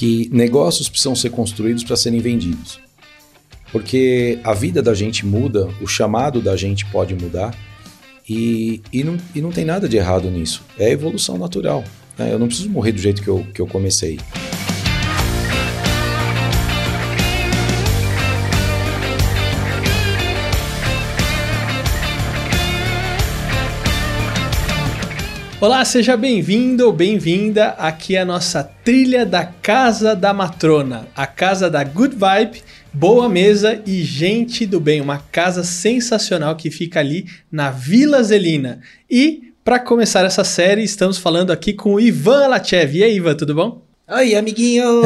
que negócios precisam ser construídos para serem vendidos. Porque a vida da gente muda, o chamado da gente pode mudar e, e, não, e não tem nada de errado nisso. É evolução natural. Né? Eu não preciso morrer do jeito que eu, que eu comecei. Olá, seja bem-vindo ou bem-vinda aqui à nossa trilha da Casa da Matrona, a casa da Good Vibe, boa mesa e gente do bem, uma casa sensacional que fica ali na Vila Zelina. E para começar essa série, estamos falando aqui com o Ivan Lachev. E aí, Ivan, tudo bom? Oi, amiguinho!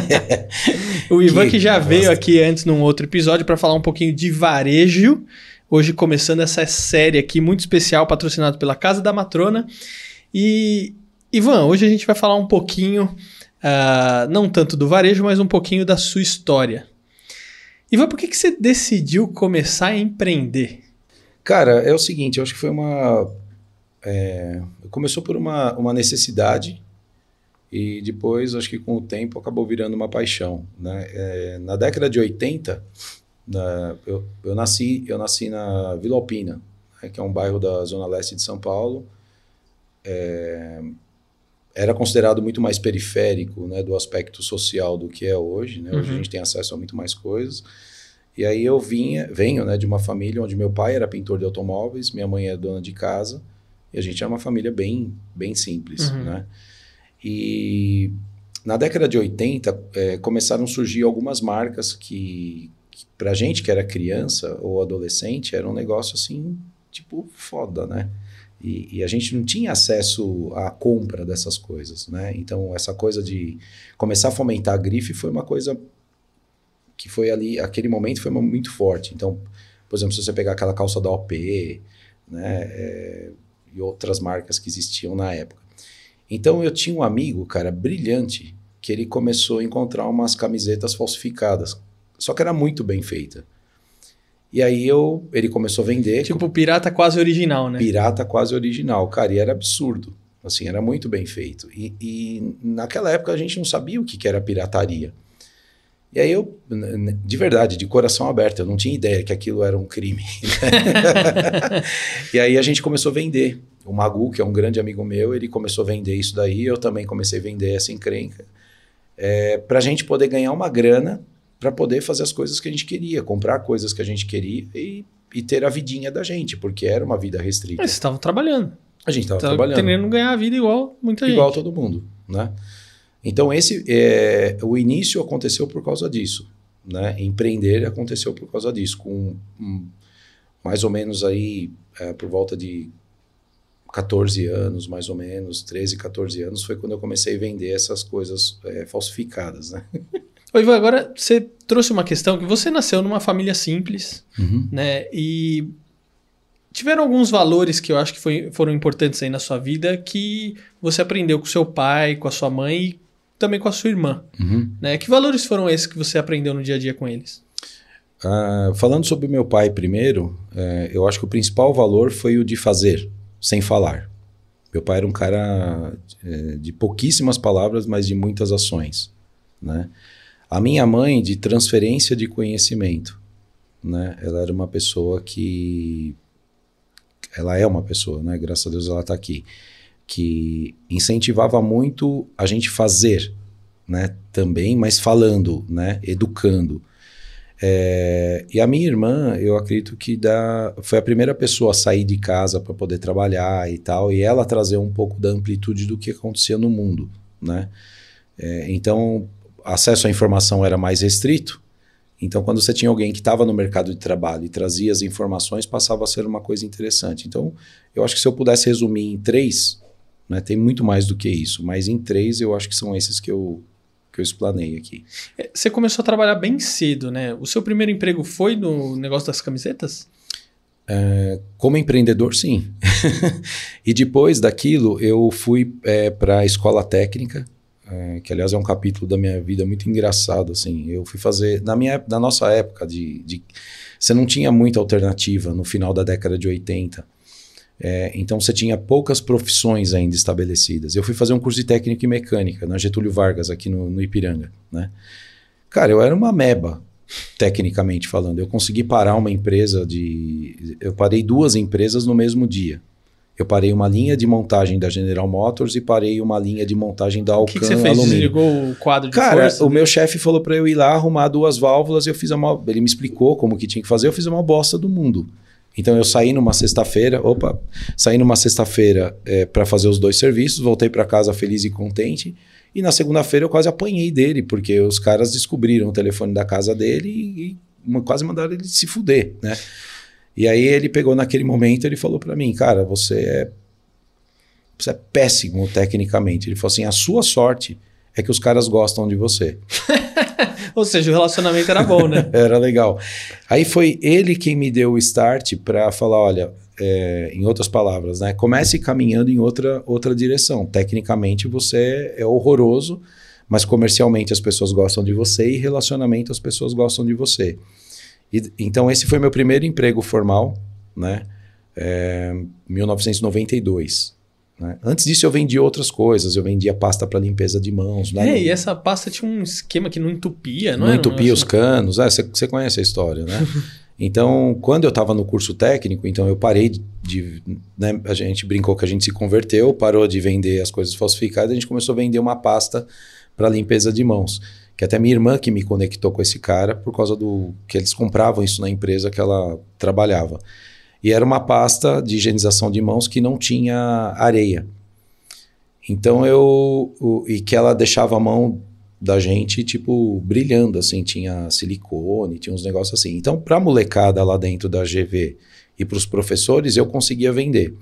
o Ivan que, que já veio aqui antes num outro episódio para falar um pouquinho de varejo Hoje começando essa série aqui muito especial, patrocinado pela Casa da Matrona. E, Ivan, hoje a gente vai falar um pouquinho, uh, não tanto do varejo, mas um pouquinho da sua história. Ivan, por que, que você decidiu começar a empreender? Cara, é o seguinte, eu acho que foi uma. É, começou por uma, uma necessidade e depois, acho que com o tempo, acabou virando uma paixão. Né? É, na década de 80, eu, eu, nasci, eu nasci na Vila Alpina, né, que é um bairro da zona leste de São Paulo. É, era considerado muito mais periférico né, do aspecto social do que é hoje. Né? Hoje uhum. a gente tem acesso a muito mais coisas. E aí eu vinha, venho né, de uma família onde meu pai era pintor de automóveis, minha mãe é dona de casa, e a gente é uma família bem, bem simples. Uhum. Né? E na década de 80 é, começaram a surgir algumas marcas que, pra gente que era criança ou adolescente, era um negócio assim, tipo, foda, né? E, e, a gente não tinha acesso à compra dessas coisas, né? Então, essa coisa de começar a fomentar a grife foi uma coisa que foi ali, aquele momento foi muito forte. Então, por exemplo, se você pegar aquela calça da OP, né? É, e outras marcas que existiam na época. Então, eu tinha um amigo, cara, brilhante, que ele começou a encontrar umas camisetas falsificadas só que era muito bem feita. E aí eu, ele começou a vender. Tipo, pirata quase original, né? Pirata quase original. Cara, e era absurdo. Assim, era muito bem feito. E, e naquela época a gente não sabia o que, que era pirataria. E aí eu, de verdade, de coração aberto, eu não tinha ideia que aquilo era um crime. Né? e aí a gente começou a vender. O Magu, que é um grande amigo meu, ele começou a vender isso daí. Eu também comecei a vender essa encrenca. É, para a gente poder ganhar uma grana para poder fazer as coisas que a gente queria, comprar coisas que a gente queria e, e ter a vidinha da gente, porque era uma vida restrita. Mas estavam trabalhando. A gente estava trabalhando. Tentando ganhar a vida igual muita igual gente. Igual todo mundo, né? Então esse é, o início aconteceu por causa disso, né? Empreender aconteceu por causa disso, com um, mais ou menos aí é, por volta de 14 anos, mais ou menos, 13, 14 anos, foi quando eu comecei a vender essas coisas é, falsificadas, né? Ô, Ivan, agora você trouxe uma questão que você nasceu numa família simples, uhum. né? E tiveram alguns valores que eu acho que foi, foram importantes aí na sua vida que você aprendeu com seu pai, com a sua mãe e também com a sua irmã. Uhum. Né? Que valores foram esses que você aprendeu no dia a dia com eles? Uh, falando sobre meu pai primeiro, uh, eu acho que o principal valor foi o de fazer, sem falar. Meu pai era um cara uh, de pouquíssimas palavras, mas de muitas ações. Né? A minha mãe, de transferência de conhecimento, né? Ela era uma pessoa que. Ela é uma pessoa, né? Graças a Deus ela está aqui. Que incentivava muito a gente fazer, né? Também, mas falando, né? Educando. É, e a minha irmã, eu acredito que da, foi a primeira pessoa a sair de casa para poder trabalhar e tal, e ela trazer um pouco da amplitude do que acontecia no mundo, né? É, então, acesso à informação era mais restrito. Então, quando você tinha alguém que estava no mercado de trabalho e trazia as informações, passava a ser uma coisa interessante. Então, eu acho que se eu pudesse resumir em três, né, tem muito mais do que isso, mas em três eu acho que são esses que eu, que eu explanei aqui. É, você começou a trabalhar bem cedo, né? O seu primeiro emprego foi no negócio das camisetas? É, como empreendedor, sim. e depois daquilo, eu fui é, para a escola técnica é, que aliás é um capítulo da minha vida muito engraçado, assim. Eu fui fazer na minha na nossa época de, de você não tinha muita alternativa no final da década de 80. É, então você tinha poucas profissões ainda estabelecidas. Eu fui fazer um curso de técnica e mecânica na Getúlio Vargas, aqui no, no Ipiranga. Né? Cara, eu era uma meba, tecnicamente falando. Eu consegui parar uma empresa de. Eu parei duas empresas no mesmo dia. Eu parei uma linha de montagem da General Motors e parei uma linha de montagem da Alcan O que, que você fez? Alumínio. Desligou o quadro de Cara, força? o meu chefe falou para eu ir lá arrumar duas válvulas e eu fiz a maior... Ele me explicou como que tinha que fazer, eu fiz a maior bosta do mundo. Então eu saí numa sexta-feira, opa, saí numa sexta-feira é, para fazer os dois serviços, voltei para casa feliz e contente. E na segunda-feira eu quase apanhei dele, porque os caras descobriram o telefone da casa dele e, e quase mandaram ele se fuder, né? E aí ele pegou naquele momento, ele falou para mim, cara, você é você é péssimo tecnicamente. Ele falou assim, a sua sorte é que os caras gostam de você. Ou seja, o relacionamento era bom, né? Era legal. Aí foi ele quem me deu o start para falar, olha, é, em outras palavras, né? Comece caminhando em outra, outra direção. Tecnicamente você é horroroso, mas comercialmente as pessoas gostam de você e relacionamento as pessoas gostam de você. E, então esse foi meu primeiro emprego formal, né? É, 1992. Né? Antes disso eu vendia outras coisas, eu vendia pasta para limpeza de mãos. Né? É, e essa pasta tinha um esquema que não entupia, não, não entupia os canos, você é, conhece a história, né? então, quando eu estava no curso técnico, então eu parei de, de né, a gente brincou que a gente se converteu, parou de vender as coisas falsificadas, a gente começou a vender uma pasta para limpeza de mãos que até minha irmã que me conectou com esse cara por causa do que eles compravam isso na empresa que ela trabalhava. E era uma pasta de higienização de mãos que não tinha areia. Então eu o, e que ela deixava a mão da gente tipo brilhando assim, tinha silicone, tinha uns negócios assim. Então para molecada lá dentro da GV e para os professores eu conseguia vender.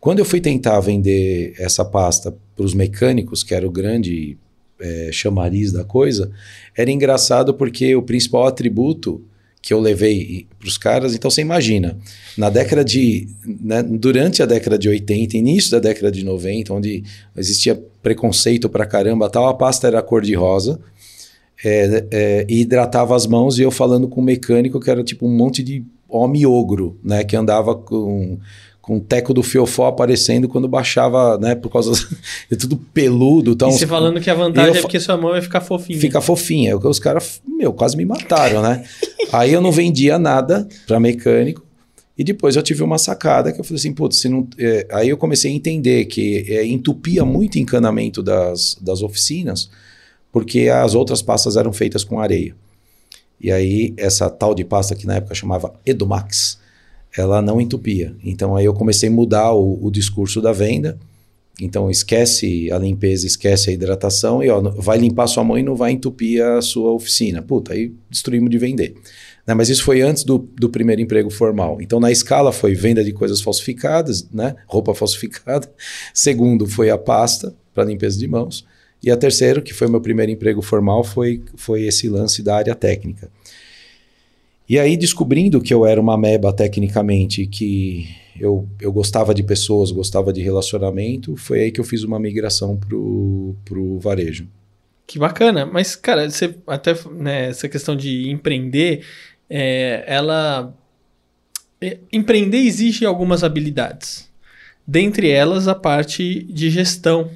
Quando eu fui tentar vender essa pasta para os mecânicos, que era o grande é, chamariz da coisa, era engraçado porque o principal atributo que eu levei para os caras, então você imagina, na década de. Né, durante a década de 80, início da década de 90, onde existia preconceito para caramba, tal, a pasta era cor-de-rosa. É, é, e hidratava as mãos e eu falando com um mecânico que era tipo um monte de homem ogro, né? Que andava com, com o teco do fiofó aparecendo quando baixava, né? Por causa de tudo peludo. Então, e você falando que a vantagem eu, é porque sua mão vai ficar fofinha. Fica fofinha. Os caras, meu, quase me mataram, né? Aí eu não vendia nada para mecânico. E depois eu tive uma sacada que eu falei assim, putz, se não. É, aí eu comecei a entender que é, entupia muito encanamento das, das oficinas, porque as outras pastas eram feitas com areia. E aí, essa tal de pasta que na época chamava Edumax, ela não entupia. Então aí eu comecei a mudar o, o discurso da venda. Então esquece a limpeza, esquece a hidratação e ó, vai limpar sua mão e não vai entupir a sua oficina. Puta, aí destruímos de vender. Né? Mas isso foi antes do, do primeiro emprego formal. Então na escala foi venda de coisas falsificadas, né? roupa falsificada. Segundo foi a pasta para limpeza de mãos. E a terceiro, que foi meu primeiro emprego formal, foi, foi esse lance da área técnica. E aí, descobrindo que eu era uma meba tecnicamente, que eu, eu gostava de pessoas, gostava de relacionamento, foi aí que eu fiz uma migração pro, pro varejo. Que bacana. Mas, cara, você até né, essa questão de empreender, é, ela. É, empreender exige algumas habilidades. Dentre elas, a parte de gestão,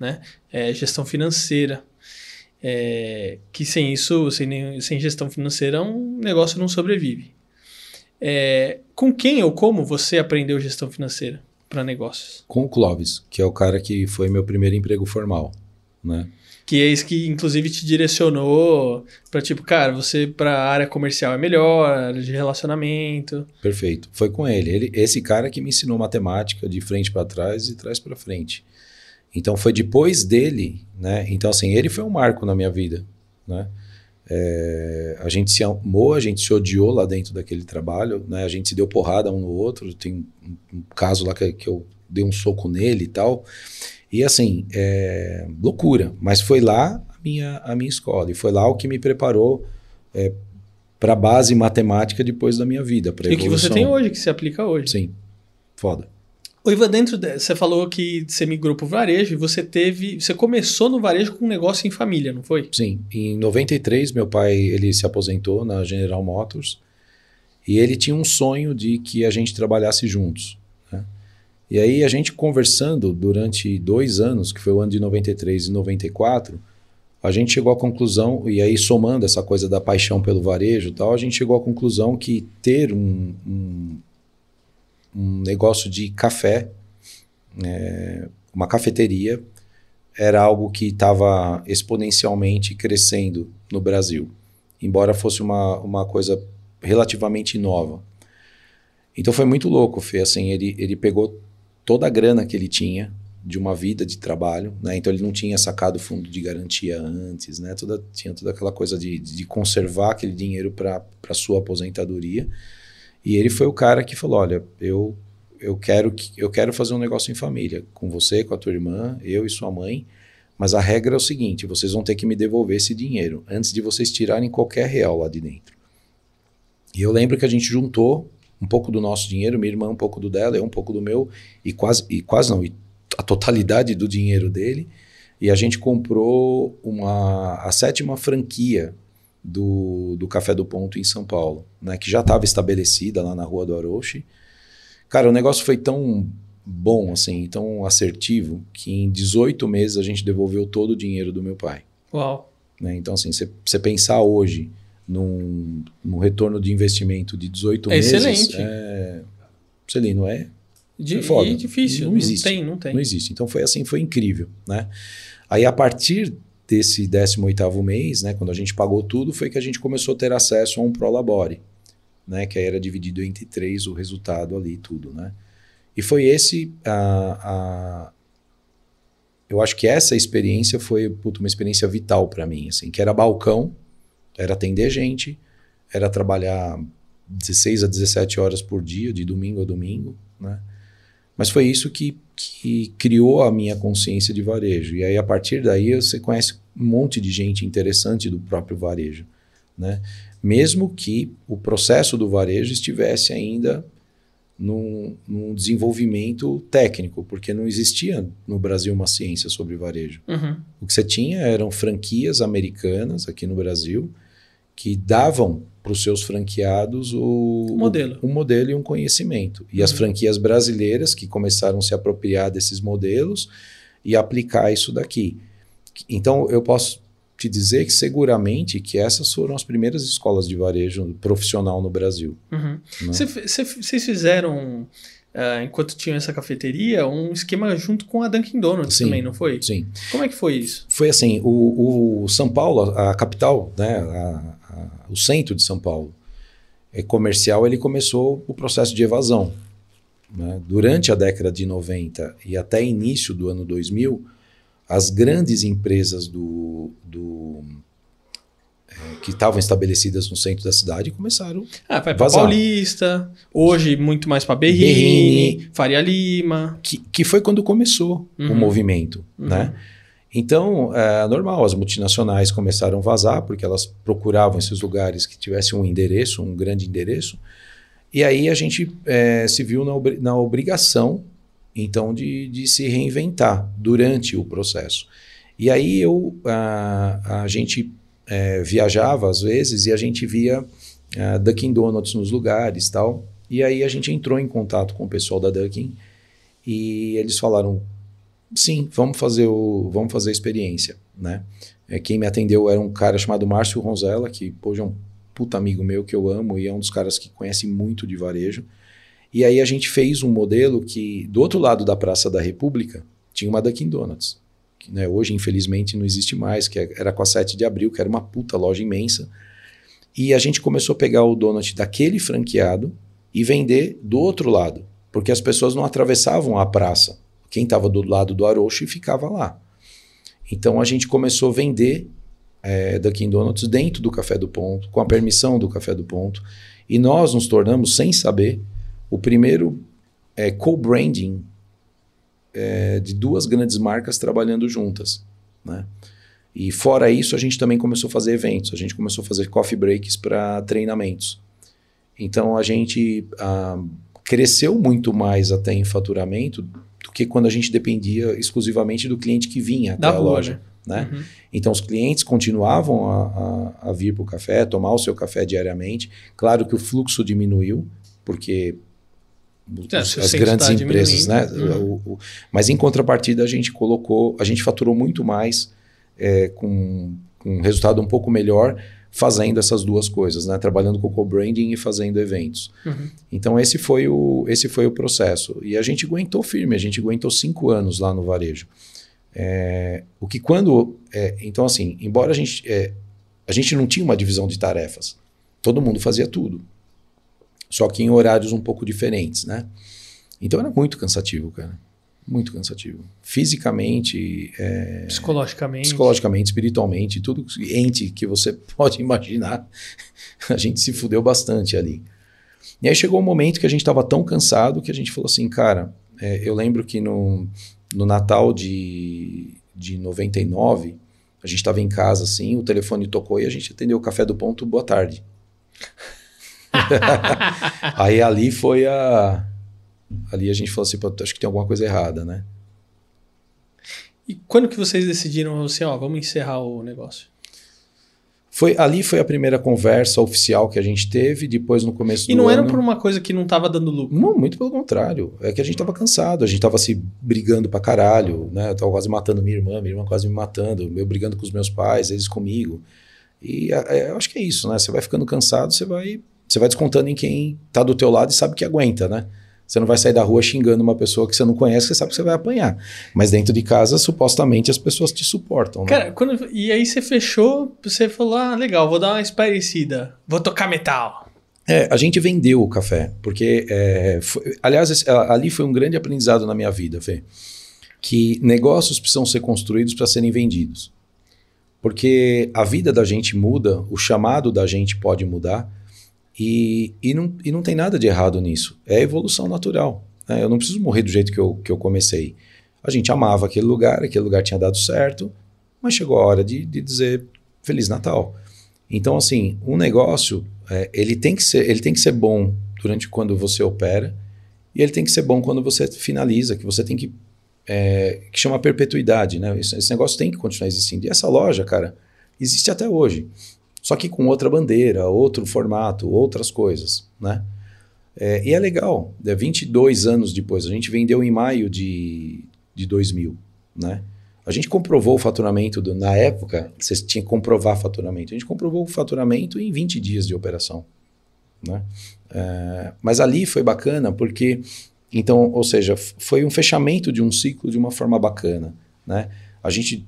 né? É, gestão financeira. É, que sem isso, sem, sem gestão financeira, um negócio não sobrevive. É, com quem ou como você aprendeu gestão financeira para negócios? Com o Clóvis, que é o cara que foi meu primeiro emprego formal, né? Que é isso que, inclusive, te direcionou para tipo, cara, você para a área comercial é melhor, área de relacionamento. Perfeito. Foi com ele. ele. Esse cara que me ensinou matemática de frente para trás e trás para frente. Então foi depois dele, né? Então assim, ele foi um marco na minha vida, né? É, a gente se amou, a gente se odiou lá dentro daquele trabalho, né? A gente se deu porrada um no outro. Tem um, um caso lá que, que, eu dei um soco nele e tal. E assim, é, loucura. Mas foi lá a minha, a minha escola e foi lá o que me preparou é, para a base matemática depois da minha vida. E o que você tem hoje, que se aplica hoje. Sim, foda. O Ivan, dentro de, você falou que você migrou para o varejo e você teve, você começou no varejo com um negócio em família, não foi? Sim. Em 93, meu pai ele se aposentou na General Motors e ele tinha um sonho de que a gente trabalhasse juntos. Né? E aí a gente conversando durante dois anos, que foi o ano de 93 e 94, a gente chegou à conclusão, e aí somando essa coisa da paixão pelo varejo e tal, a gente chegou à conclusão que ter um, um, um negócio de café, é, uma cafeteria, era algo que estava exponencialmente crescendo no Brasil, embora fosse uma, uma coisa relativamente nova. Então foi muito louco, Fê, assim, ele, ele pegou toda a grana que ele tinha, de uma vida de trabalho, né? Então ele não tinha sacado fundo de garantia antes, né? Toda, tinha toda aquela coisa de, de conservar aquele dinheiro para sua aposentadoria. E ele foi o cara que falou: olha, eu eu quero que eu quero fazer um negócio em família, com você, com a tua irmã, eu e sua mãe. Mas a regra é o seguinte: vocês vão ter que me devolver esse dinheiro antes de vocês tirarem qualquer real lá de dentro. E eu lembro que a gente juntou um pouco do nosso dinheiro, minha irmã um pouco do dela, eu um pouco do meu, e quase, e quase não, e a totalidade do dinheiro dele. E a gente comprou uma, a sétima franquia do, do Café do Ponto em São Paulo, né, que já estava estabelecida lá na Rua do Aroche. Cara, o negócio foi tão bom, assim, tão assertivo, que em 18 meses a gente devolveu todo o dinheiro do meu pai. Uau! Né? Então, assim, você pensar hoje num, num, retorno de investimento de 18 é meses... Excelente! É, não é de, é foda. Difícil, não, não existe. Tem, não tem. Não existe. Então foi assim, foi incrível, né? Aí a partir desse 18º mês, né, quando a gente pagou tudo, foi que a gente começou a ter acesso a um Prolabore, né, que aí era dividido entre três o resultado ali tudo, né? E foi esse a, a eu acho que essa experiência foi uma experiência vital para mim, assim, que era balcão, era atender gente, era trabalhar 16 a 17 horas por dia, de domingo a domingo, né? Mas foi isso que, que criou a minha consciência de varejo. E aí, a partir daí, você conhece um monte de gente interessante do próprio varejo. Né? Mesmo que o processo do varejo estivesse ainda num, num, desenvolvimento técnico, porque não existia no Brasil uma ciência sobre varejo. Uhum. O que você tinha eram franquias americanas aqui no Brasil que davam para os seus franqueados o modelo. O, um modelo e um conhecimento. E uhum. as franquias brasileiras que começaram a se apropriar desses modelos e aplicar isso daqui. Então, eu posso te dizer que seguramente que essas foram as primeiras escolas de varejo profissional no Brasil. Vocês uhum. fizeram, uh, enquanto tinham essa cafeteria, um esquema junto com a Dunkin' Donuts sim, também, não foi? Sim. Como é que foi isso? Foi assim, o, o São Paulo, a capital, né, a, o centro de São Paulo, é comercial, ele começou o processo de evasão. Né? Durante a década de 90 e até início do ano 2000, as grandes empresas do, do é, que estavam estabelecidas no centro da cidade começaram ah, vai para Paulista, hoje muito mais para Berrini, Berrini, Faria Lima. Que, que foi quando começou uhum. o movimento. Uhum. Né? Então, é normal, as multinacionais começaram a vazar, porque elas procuravam esses lugares que tivessem um endereço, um grande endereço. E aí a gente é, se viu na, na obrigação, então, de, de, se reinventar durante o processo. E aí eu, a, a gente é, viajava às vezes e a gente via a Dunkin' Donuts nos lugares tal. E aí a gente entrou em contato com o pessoal da Dunkin' e eles falaram, sim, vamos fazer o, vamos fazer a experiência, né? É, quem me atendeu era um cara chamado Márcio Ronzella, que hoje é um puta amigo meu que eu amo e é um dos caras que conhece muito de varejo. E aí a gente fez um modelo que, do outro lado da Praça da República, tinha uma Dunkin' Donuts. Que, né, hoje, infelizmente, não existe mais, que era com a 7 de abril, que era uma puta loja imensa. E a gente começou a pegar o donut daquele franqueado e vender do outro lado, porque as pessoas não atravessavam a praça quem estava do lado do Arocho ficava lá. Então a gente começou a vender é, Dunkin' Donuts dentro do Café do Ponto, com a permissão do Café do Ponto. E nós nos tornamos, sem saber, o primeiro é, co-branding é, de duas grandes marcas trabalhando juntas. Né? E fora isso, a gente também começou a fazer eventos. A gente começou a fazer coffee breaks para treinamentos. Então a gente ah, cresceu muito mais até em faturamento do que quando a gente dependia exclusivamente do cliente que vinha da até a loja. Né? Uhum. Então, os clientes continuavam a, a, a vir para o café, tomar o seu café diariamente. Claro que o fluxo diminuiu, porque É, as grandes empresas, né? diminuindo. O- o- mas em contrapartida a gente colocou, a gente faturou muito mais é, com, com um resultado um pouco melhor fazendo essas duas coisas, né? Trabalhando com co-branding e fazendo eventos. Uhum. Então esse foi o esse foi o processo e a gente aguentou firme, a gente aguentou cinco anos lá no varejo. É, o que quando é, então assim, embora a gente é, a gente não tinha uma divisão de tarefas, todo mundo fazia tudo, só que em horários um pouco diferentes, né? Então era muito cansativo, cara, muito cansativo, fisicamente, é, Psicologicamente. psicologicamente, espiritualmente, tudo ente que você pode imaginar, a gente se fudeu bastante ali. E aí chegou um momento que a gente estava tão cansado que a gente falou assim, cara, é, eu lembro que no, no Natal de, de 99, a gente estava em casa assim, o telefone tocou e a gente atendeu o café do ponto, boa tarde. aí ali foi a. Ali a gente falou assim, "Pô, acho que tem alguma coisa errada, né? E quando que vocês decidiram assim, ó, vamos encerrar o negócio? Foi, ali foi a primeira conversa oficial que a gente teve, depois no começo E do não ano. era por uma coisa que não tava dando lucro. Não, muito pelo contrário. É que a gente tava cansado, a gente tava se brigando pra caralho, né? Eu tava quase matando minha irmã, minha irmã quase me matando, eu brigando com os meus pais, eles comigo. E é, eu acho que é isso, né? Você vai ficando cansado, você vai, você vai descontando em quem tá do teu lado e sabe que aguenta, né? Você não vai sair da rua xingando uma pessoa que você não conhece, você sabe que você vai apanhar. Mas dentro de casa, supostamente, as pessoas te suportam, né? Cara, quando, e aí você fechou, você falou, ah, legal, vou dar uma esparecida, vou tocar metal. É, a gente vendeu o café, porque, é, foi- aliás, esse- ali foi um grande aprendizado na minha vida, Fê, que negócios precisam ser construídos para serem vendidos. Porque a vida da gente muda, o chamado da gente pode mudar, e, e, não, e não tem nada de errado nisso. É evolução natural. né? Eu não preciso morrer do jeito que eu, que eu comecei. A gente amava aquele lugar, aquele lugar tinha dado certo, mas chegou a hora de, de dizer Feliz Natal. Então, assim, um negócio, é, ele, tem que ser, ele tem que ser bom durante quando você opera, e ele tem que ser bom quando você finaliza, que você tem que. É, que chama perpetuidade, né? Esse, esse negócio tem que continuar existindo. E essa loja, cara, existe até hoje. Só que com outra bandeira, outro formato, outras coisas, né? É, e é legal. É 22 anos depois. A gente vendeu em maio de, de 2000, né? A gente comprovou o faturamento do, na época, você tinha que comprovar faturamento. A gente comprovou o faturamento em 20 dias de operação, né? É, mas ali foi bacana porque, então, ou seja, foi um fechamento de um ciclo de uma forma bacana, né? A gente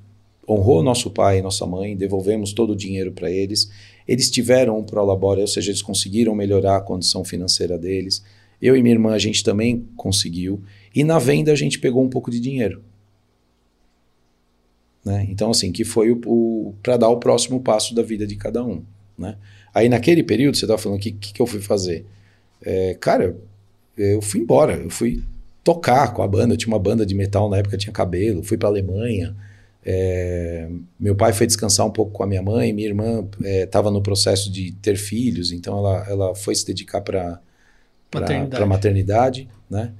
honrou nosso pai e nossa mãe, devolvemos todo o dinheiro para eles. Eles tiveram um prolabore, ou seja, eles conseguiram melhorar a condição financeira deles. Eu e minha irmã, a gente também conseguiu. E na venda, a gente pegou um pouco de dinheiro. Né? Então, assim, que foi o, o para dar o próximo passo da vida de cada um. Né? Aí, naquele período, você estava falando, o que, que, que eu fui fazer? É, cara, eu fui embora, eu fui tocar com a banda. Eu tinha uma banda de metal na época, tinha cabelo, fui para Alemanha. É, meu pai foi descansar um pouco com a minha mãe, minha irmã estava no processo de ter filhos, então ela, ela foi se dedicar para Maternidade. maternidade, né?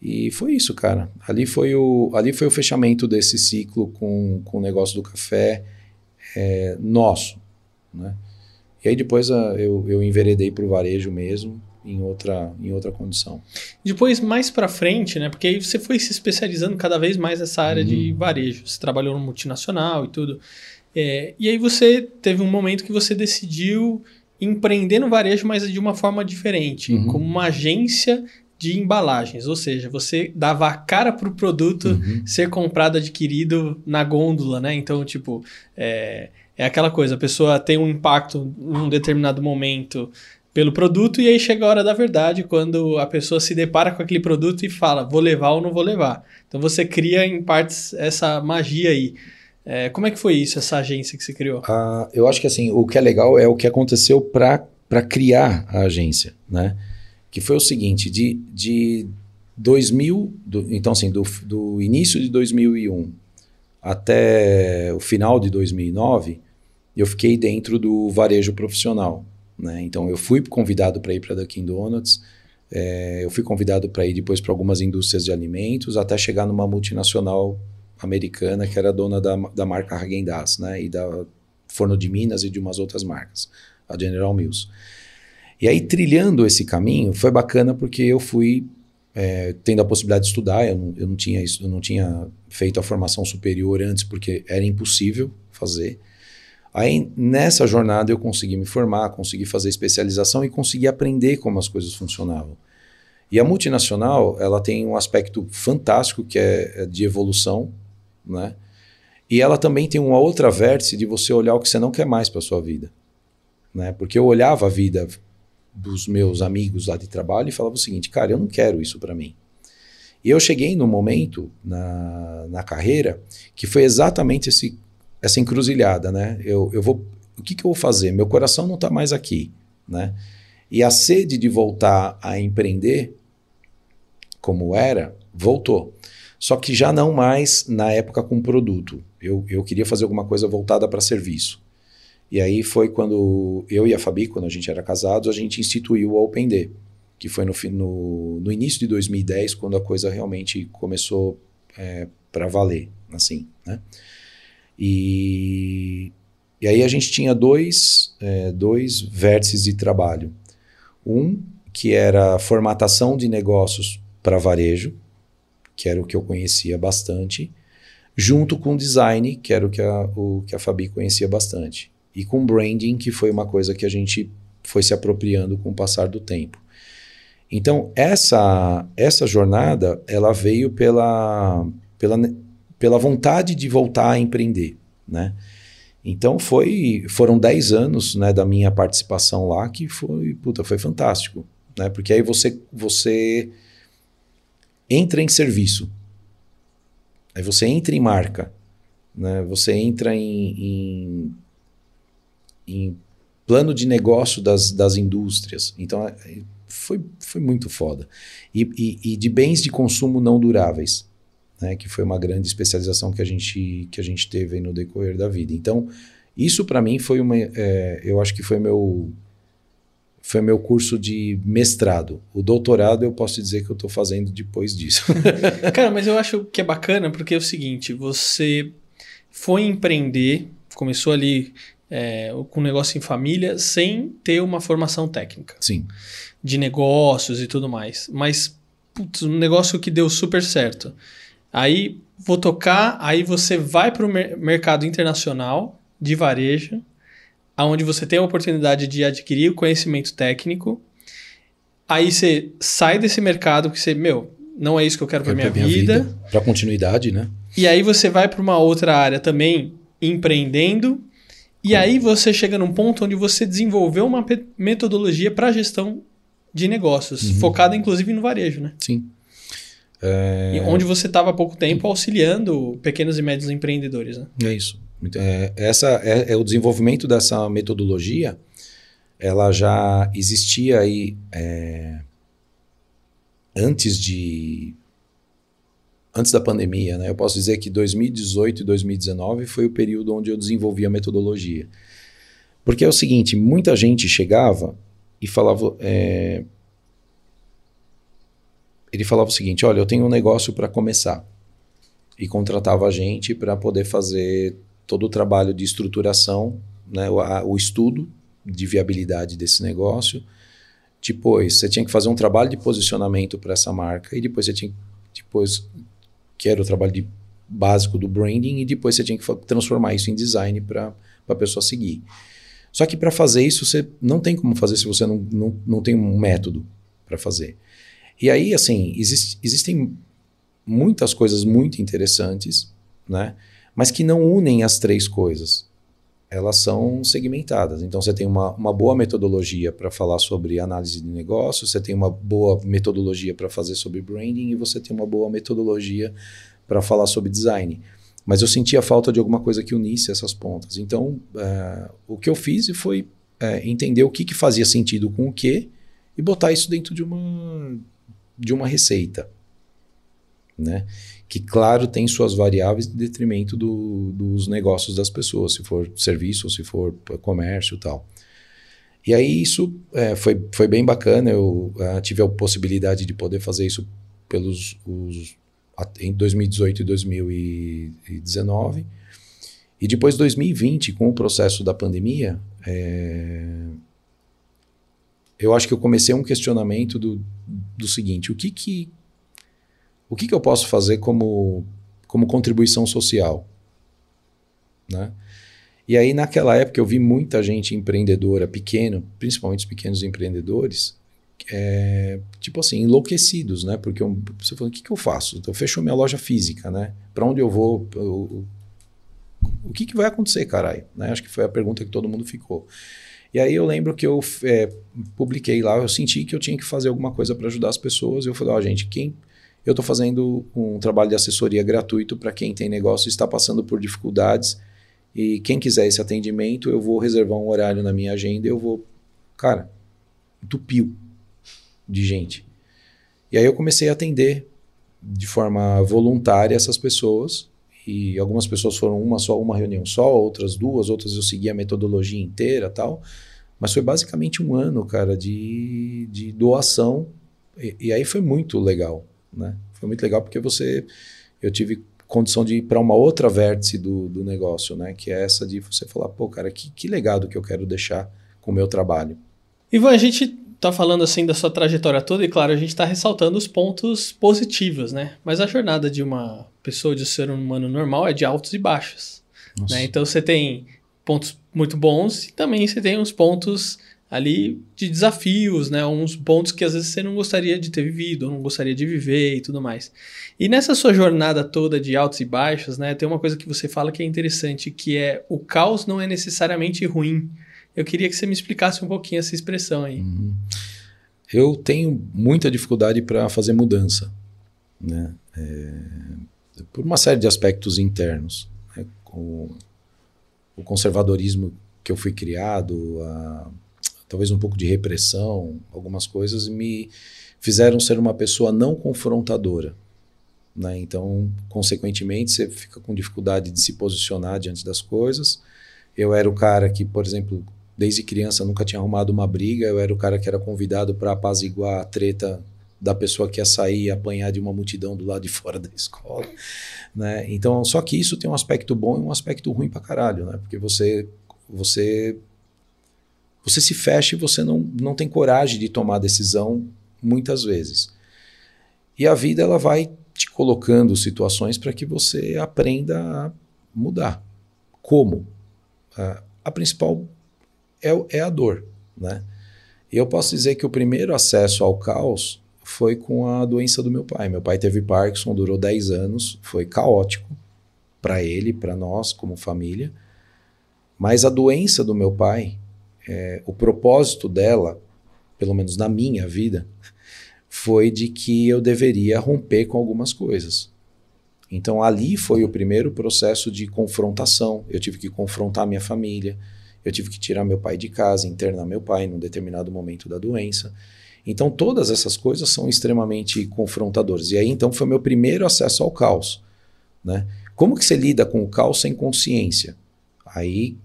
E foi isso, cara. Ali foi o, ali foi o fechamento desse ciclo com, com o negócio do café é, nosso, né? E aí depois a, eu, eu enveredei para o varejo mesmo, em outra, em outra condição. Depois, mais pra frente, né? Porque aí você foi se especializando cada vez mais nessa área de Uhum. varejo. Você trabalhou no multinacional e tudo. É, e aí você teve um momento que você decidiu empreender no varejo, mas de uma forma diferente, Uhum. como uma agência de embalagens. Ou seja, você dava a cara pro produto Uhum. ser comprado, adquirido na gôndola, né? Então, tipo, é, é aquela coisa, a pessoa tem um impacto num determinado momento pelo produto e aí chega a hora da verdade quando a pessoa se depara com aquele produto e fala, vou levar ou não vou levar. Então você cria em partes essa magia aí. É, como é que foi isso, essa agência que você criou? Ah, eu acho que assim, o que é legal é o que aconteceu para criar a agência, né? Que foi o seguinte, de, de 2000, do- então assim, do, do início de 2001 até o final de 2009, eu fiquei dentro do varejo profissional, né? Então eu fui convidado para ir para Dunkin' Donuts, eh, eu fui convidado para ir depois para algumas indústrias de alimentos, até chegar numa multinacional americana que era dona da, da marca Häagen-Dazs, né? E da Forno de Minas e de umas outras marcas, a General Mills. E aí, trilhando esse caminho, foi bacana porque eu fui é, tendo a possibilidade de estudar. Eu não, eu não tinha isso, eu não tinha feito a formação superior antes porque era impossível fazer. Aí nessa jornada eu consegui me formar, consegui fazer especialização e consegui aprender como as coisas funcionavam. E a multinacional ela tem um aspecto fantástico que é, é de evolução, né? E ela também tem uma outra vértice de você olhar o que você não quer mais para sua vida, né? Porque eu olhava a vida dos meus amigos lá de trabalho e falava o seguinte, cara, eu não quero isso para mim. E eu cheguei num momento na, na carreira que foi exatamente esse, essa encruzilhada, né? Eu, eu vou, o que, que eu vou fazer? Meu coração não está mais aqui, né? E a sede de voltar a empreender, como era, voltou. Só que já não mais na época com produto. Eu, eu queria fazer alguma coisa voltada para serviço. E aí foi quando eu e a Fabi, quando a gente era casados, a gente instituiu o OpenD, que foi no, no, no início de 2010, quando a coisa realmente começou é, para valer, assim, né? E, e aí a gente tinha dois, é, dois vértices de trabalho. Um que era formatação de negócios para varejo, que era o que eu conhecia bastante, junto com design, que era o que a, o que a Fabi conhecia bastante e com branding, que foi uma coisa que a gente foi se apropriando com o passar do tempo. Então, essa, essa jornada, ela veio pela, pela, pela vontade de voltar a empreender, né? Então, foi, foram 10 anos né, da minha participação lá que foi, puta, foi fantástico, né? Porque aí você, você entra em serviço, aí você entra em marca, né? Você entra em, em em plano de negócio das, das indústrias. Então, é, foi, foi muito foda. E, e, e, de bens de consumo não duráveis, né? que foi uma grande especialização que a gente, que a gente teve no decorrer da vida. Então, isso para mim foi uma. É, eu acho que foi meu. Foi meu curso de mestrado. O doutorado eu posso dizer que eu estou fazendo depois disso. Cara, mas eu acho que é bacana porque é o seguinte: você foi empreender, começou ali é, com negócio em família sem ter uma formação técnica. Sim. De negócios e tudo mais. Mas, putz, um negócio que deu super certo. Aí vou tocar, aí você vai para o mer mercado internacional de varejo, aonde você tem a oportunidade de adquirir o conhecimento técnico. Aí você sai desse mercado que você, meu, não é isso que eu quero para minha, minha vida. vida para continuidade, né? E aí você vai para uma outra área também empreendendo e aí você chega num ponto onde você desenvolveu uma metodologia para gestão de negócios, uhum. focada inclusive no varejo, né? Sim. É... onde você estava há pouco tempo auxiliando pequenos e médios empreendedores, né? É isso. É, essa é, é, o desenvolvimento dessa metodologia. Ela já existia aí é, antes de antes da pandemia, né? Eu posso dizer que 2018 e 2019 foi o período onde eu desenvolvi a metodologia. Porque é o seguinte, muita gente chegava e falava... É... Ele falava o seguinte, olha, eu tenho um negócio para começar. E contratava a gente para poder fazer todo o trabalho de estruturação, né? o, a, o estudo de viabilidade desse negócio. Depois, você tinha que fazer um trabalho de posicionamento para essa marca e depois você tinha depois que era o trabalho de, básico do branding, e depois você tinha que transformar isso em design para a pessoa seguir. Só que para fazer isso, você não tem como fazer se você não, não, não tem um método para fazer. E aí, assim, existe, existem muitas coisas muito interessantes, né? mas que não unem as três coisas. Elas são segmentadas. Então, você tem uma, uma boa metodologia para falar sobre análise de negócio, você tem uma boa metodologia para fazer sobre branding e você tem uma boa metodologia para falar sobre design. Mas eu sentia falta de alguma coisa que unisse essas pontas. Então, uh, o que eu fiz foi uh, entender o que, que fazia sentido com o que e botar isso dentro de uma, de uma receita. Né? Que, claro, tem suas variáveis em detrimento do, dos negócios das pessoas, se for serviço se for comércio tal. E aí isso é, foi, foi bem bacana, eu uh, tive a possibilidade de poder fazer isso pelos os, em 2018 e 2019. E depois 2020, com o processo da pandemia, é, eu acho que eu comecei um questionamento do, do seguinte: o que, que o que, que eu posso fazer como, como contribuição social? Né? E aí, naquela época, eu vi muita gente empreendedora, pequeno, principalmente os pequenos empreendedores, é, tipo assim, enlouquecidos, né? Porque eu, você falou, o que, que eu faço? Então, fechou minha loja física, né? Para onde eu vou? Eu, o que, que vai acontecer, caralho? Né? Acho que foi a pergunta que todo mundo ficou. E aí eu lembro que eu é, publiquei lá, eu senti que eu tinha que fazer alguma coisa para ajudar as pessoas. Eu falei, ó, oh, gente, quem. Eu estou fazendo um trabalho de assessoria gratuito para quem tem negócio e está passando por dificuldades. E quem quiser esse atendimento, eu vou reservar um horário na minha agenda e eu vou. Cara, entupiu de gente. E aí eu comecei a atender de forma voluntária essas pessoas e algumas pessoas foram uma só, uma reunião só, outras duas, outras eu segui a metodologia inteira tal. Mas foi basicamente um ano, cara, de, de doação. E, e aí foi muito legal, né? Foi muito legal porque você... Eu tive condição de ir para uma outra vértice do, do negócio, né? Que é essa de você falar, pô, cara, que, que legado que eu quero deixar com o meu trabalho. Ivan, a gente tá falando assim da sua trajetória toda e claro, a gente está ressaltando os pontos positivos, né? Mas a jornada de uma pessoa, de um ser humano normal, é de altos e baixos. Né? Então você tem pontos muito bons e também você tem uns pontos ali de desafios, né? Uns pontos que às vezes você não gostaria de ter vivido, ou não gostaria de viver e tudo mais. E nessa sua jornada toda de altos e baixos, né? Tem uma coisa que você fala que é interessante, que é o caos não é necessariamente ruim. Eu queria que você me explicasse um pouquinho essa expressão aí. Uhum. Eu tenho muita dificuldade para fazer mudança, né? É, por uma série de aspectos internos. Né? O, o, conservadorismo que eu fui criado, a, talvez um pouco de repressão, algumas coisas me fizeram ser uma pessoa não confrontadora. Né? Então, consequentemente, você fica com dificuldade de se posicionar diante das coisas. Eu era o cara que, por exemplo, desde criança nunca tinha arrumado uma briga, eu era o cara que era convidado para apaziguar a treta da pessoa que ia sair e apanhar de uma multidão do lado de fora da escola, né? Então, só que isso tem um aspecto bom e um aspecto ruim pra caralho, né? Porque você você você se fecha e você não, não tem coragem de tomar decisão muitas vezes. E a vida ela vai te colocando situações para que você aprenda a mudar. Como? A, a principal é, é a dor, né? E eu posso dizer que o primeiro acesso ao caos foi com a doença do meu pai. Meu pai teve Parkinson, durou 10 anos, foi caótico para ele, para nós como família. Mas a doença do meu pai, é, o propósito dela, pelo menos na minha vida, foi de que eu deveria romper com algumas coisas. Então ali foi o primeiro processo de confrontação. Eu tive que confrontar minha família, eu tive que tirar meu pai de casa, internar meu pai num determinado momento da doença. Então todas essas coisas são extremamente confrontadoras. E aí então foi meu primeiro acesso ao caos, né? Como que você lida com o caos sem consciência? Aí,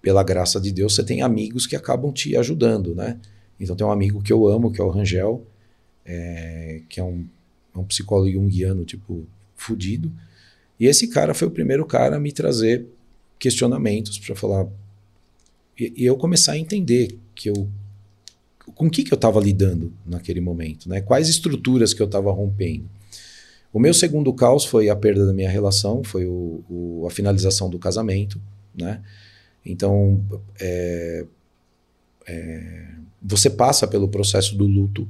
pela graça de Deus, você tem amigos que acabam te ajudando, né? Então tem um amigo que eu amo, que é o Rangel, é, que é um, um psicólogo junguiano, tipo, fudido. E esse cara foi o primeiro cara a me trazer questionamentos para falar, e, e eu começar a entender que eu com o que, que eu estava lidando naquele momento, né? Quais estruturas que eu estava rompendo. O meu segundo caos foi a perda da minha relação, foi o, o, a finalização do casamento, né? Então, é, é, você passa pelo processo do luto,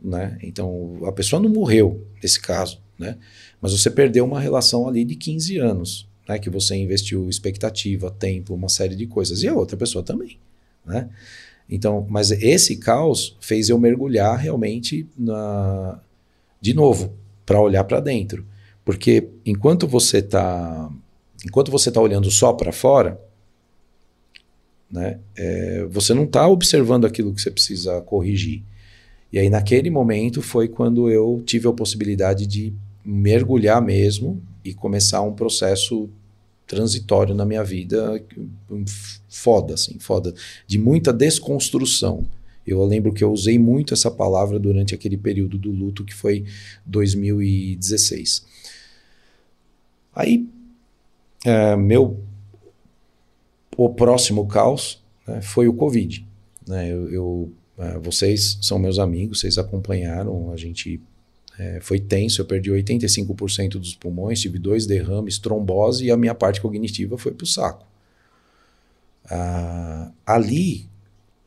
né? Então, a pessoa não morreu nesse caso, né? Mas você perdeu uma relação ali de 15 anos, né, que você investiu expectativa, tempo, uma série de coisas, e a outra pessoa também. Né? Então, mas esse caos fez eu mergulhar realmente na, de novo, para olhar para dentro. Porque enquanto você está enquanto você está olhando só para fora, né, é, você não está observando aquilo que você precisa corrigir. E aí, naquele momento, foi quando eu tive a possibilidade de mergulhar mesmo e começar um processo transitório na minha vida, foda, assim, foda, de muita desconstrução. Eu lembro que eu usei muito essa palavra durante aquele período do luto que foi 2016. Aí, é, meu o próximo caos né, foi o Covid. Né? Eu, eu é, vocês são meus amigos, vocês acompanharam, a gente É, foi tenso, eu perdi 85% dos pulmões, tive dois derrames, trombose e a minha parte cognitiva foi para o saco. Ah, ali,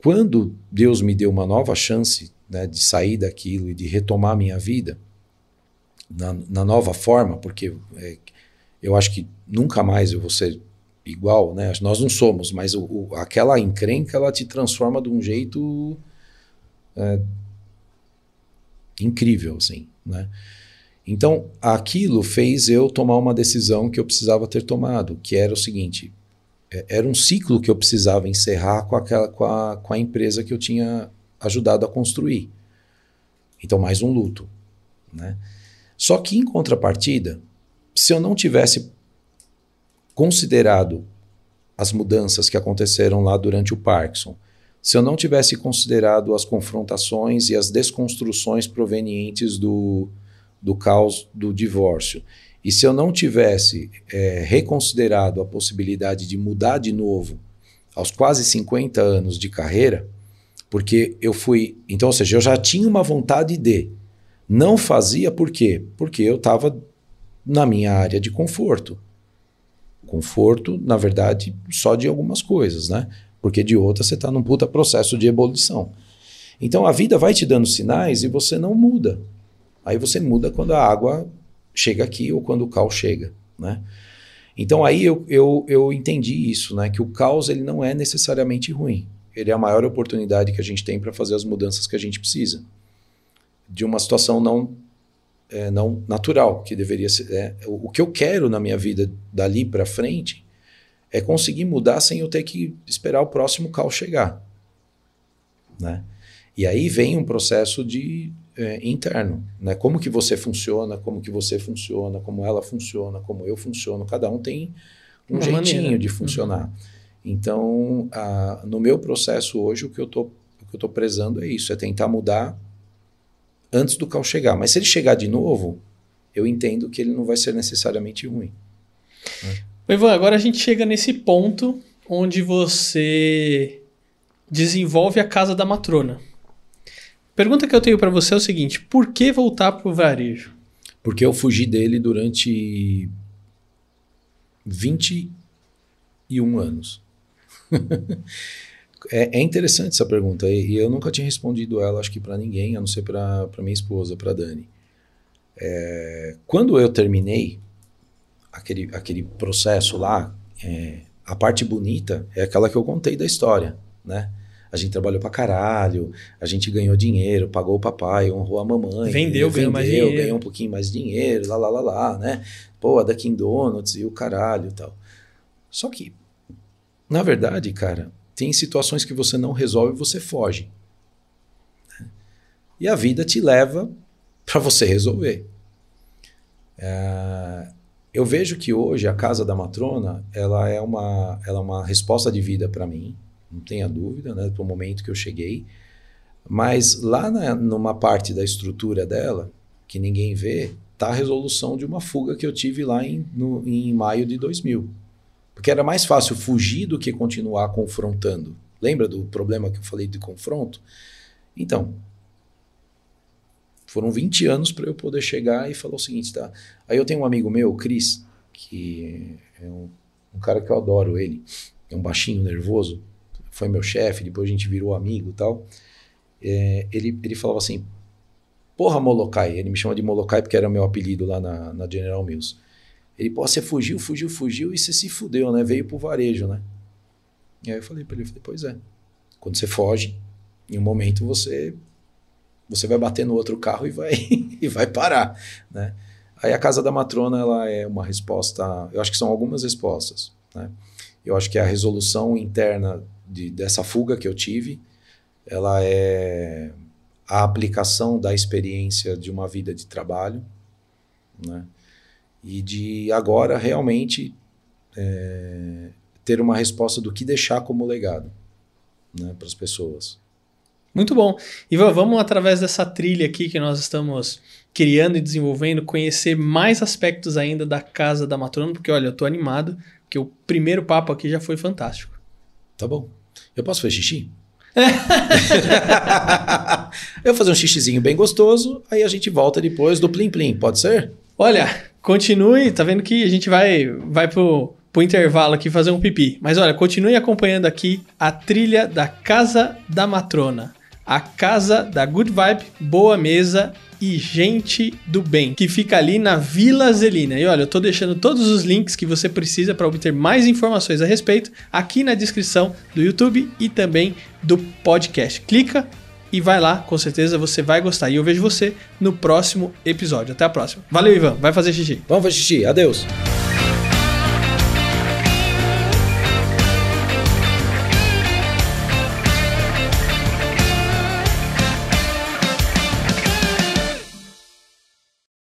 quando Deus me deu uma nova chance né, de sair daquilo e de retomar minha vida na, na nova forma, porque é, eu acho que nunca mais eu vou ser igual, né? Nós não somos, mas o, o, aquela encrenca ela te transforma de um jeito é, incrível, assim, né? Então, aquilo fez eu tomar uma decisão que eu precisava ter tomado, que era o seguinte: é, era um ciclo que eu precisava encerrar com, aquela, com, a, com a empresa que eu tinha ajudado a construir. Então, mais um luto. Né? Só que, em contrapartida, se eu não tivesse considerado as mudanças que aconteceram lá durante o Parkinson, se eu não tivesse considerado as confrontações e as desconstruções provenientes do, do caos do divórcio, e se eu não tivesse é, reconsiderado a possibilidade de mudar de novo aos quase 50 anos de carreira, porque eu fui. Então, ou seja, eu já tinha uma vontade de. Não fazia por quê? Porque eu estava na minha área de conforto. Conforto, na verdade, só de algumas coisas, né? Porque de outras você está num puta processo de ebulição. Então a vida vai te dando sinais e você não muda. Aí você muda quando a água chega aqui ou quando o caos chega, né? Então aí eu, eu, eu entendi isso, né? Que o caos ele não é necessariamente ruim. Ele é a maior oportunidade que a gente tem para fazer as mudanças que a gente precisa. De uma situação não é, não natural, que deveria ser. É, o, o, que eu quero na minha vida dali para frente é conseguir mudar sem eu ter que esperar o próximo caos chegar. Né? E aí vem um processo de é, interno, né? Como que você funciona, como que você funciona, como ela funciona, como eu funciono. Cada um tem um Uma jeitinho maneira. de funcionar. Uhum. Então, a, no meu processo hoje, o que eu o que eu tô prezando é isso, é tentar mudar antes do caos chegar. Mas se ele chegar de novo, eu entendo que ele não vai ser necessariamente ruim. Né? Ivan, agora a gente chega nesse ponto onde você desenvolve a casa da matrona. Pergunta que eu tenho para você é o seguinte: por que voltar para o varejo? Porque eu fugi dele durante 21 anos. É, é, interessante essa pergunta e, eu nunca tinha respondido ela, acho que para ninguém, a não ser para minha esposa, para Dani. É, quando eu terminei aquele, aquele processo lá, é, a parte bonita é aquela que eu contei da história, né? A gente trabalhou pra caralho, a gente ganhou dinheiro, pagou o papai, honrou a mamãe. Vendeu, vendeu ganhou mais dinheiro. Ganhou um pouquinho mais de dinheiro, lá, lá, lá, lá, né? Pô, a Dunkin' Donuts e o caralho e tal. Só que, na verdade, cara, tem situações que você não resolve e você foge. E a vida te leva para você resolver. É, eu vejo que hoje a casa da matrona ela é uma, ela é uma resposta de vida para mim, não tenha dúvida, né, para o momento que eu cheguei. Mas lá na, numa parte da estrutura dela, que ninguém vê, está a resolução de uma fuga que eu tive lá em, no, em maio de 2000. Porque era mais fácil fugir do que continuar confrontando. Lembra do problema que eu falei de confronto? Então, foram 20 anos para eu poder chegar e falar o seguinte, tá? Aí eu tenho um amigo meu, o Cris, que é um, um, cara que eu adoro ele, é um baixinho nervoso, foi meu chefe, depois a gente virou amigo e tal. É, ele, ele falava assim, porra Molokai, ele me chama de Molokai porque era meu apelido lá na, na General Mills. Ele, pô, você fugiu, fugiu, fugiu e você se fudeu, né? Veio pro varejo, né? E aí eu falei para ele, falei, pois é. Quando você foge, em um momento você você vai bater no outro carro e vai e vai parar, né? Aí a casa da matrona ela é uma resposta, eu acho que são algumas respostas, né? Eu acho que a resolução interna de, dessa fuga que eu tive, ela é a aplicação da experiência de uma vida de trabalho, né? e de agora realmente é, ter uma resposta do que deixar como legado né, para as pessoas. Muito bom. Ivan, vamos através dessa trilha aqui que nós estamos criando e desenvolvendo, conhecer mais aspectos ainda da casa da matrona, porque olha, eu estou animado, porque o primeiro papo aqui já foi fantástico. Tá bom. Eu posso fazer xixi? Eu vou fazer um xixizinho bem gostoso, aí a gente volta depois do Plim Plim, pode ser? Olha, continue, tá vendo que a gente vai, vai pro, pro intervalo aqui fazer um pipi. Mas olha, continue acompanhando aqui a trilha da Casa da Matrona. A casa da Good Vibe, Boa Mesa e Gente do Bem, que fica ali na Vila Zelina. E olha, eu tô deixando todos os links que você precisa para obter mais informações a respeito aqui na descrição do YouTube e também do podcast. Clica e vai lá, com certeza você vai gostar. E eu vejo você no próximo episódio. Até a próxima. Valeu, Ivan. Vai fazer xixi. Vamos fazer xixi. Adeus.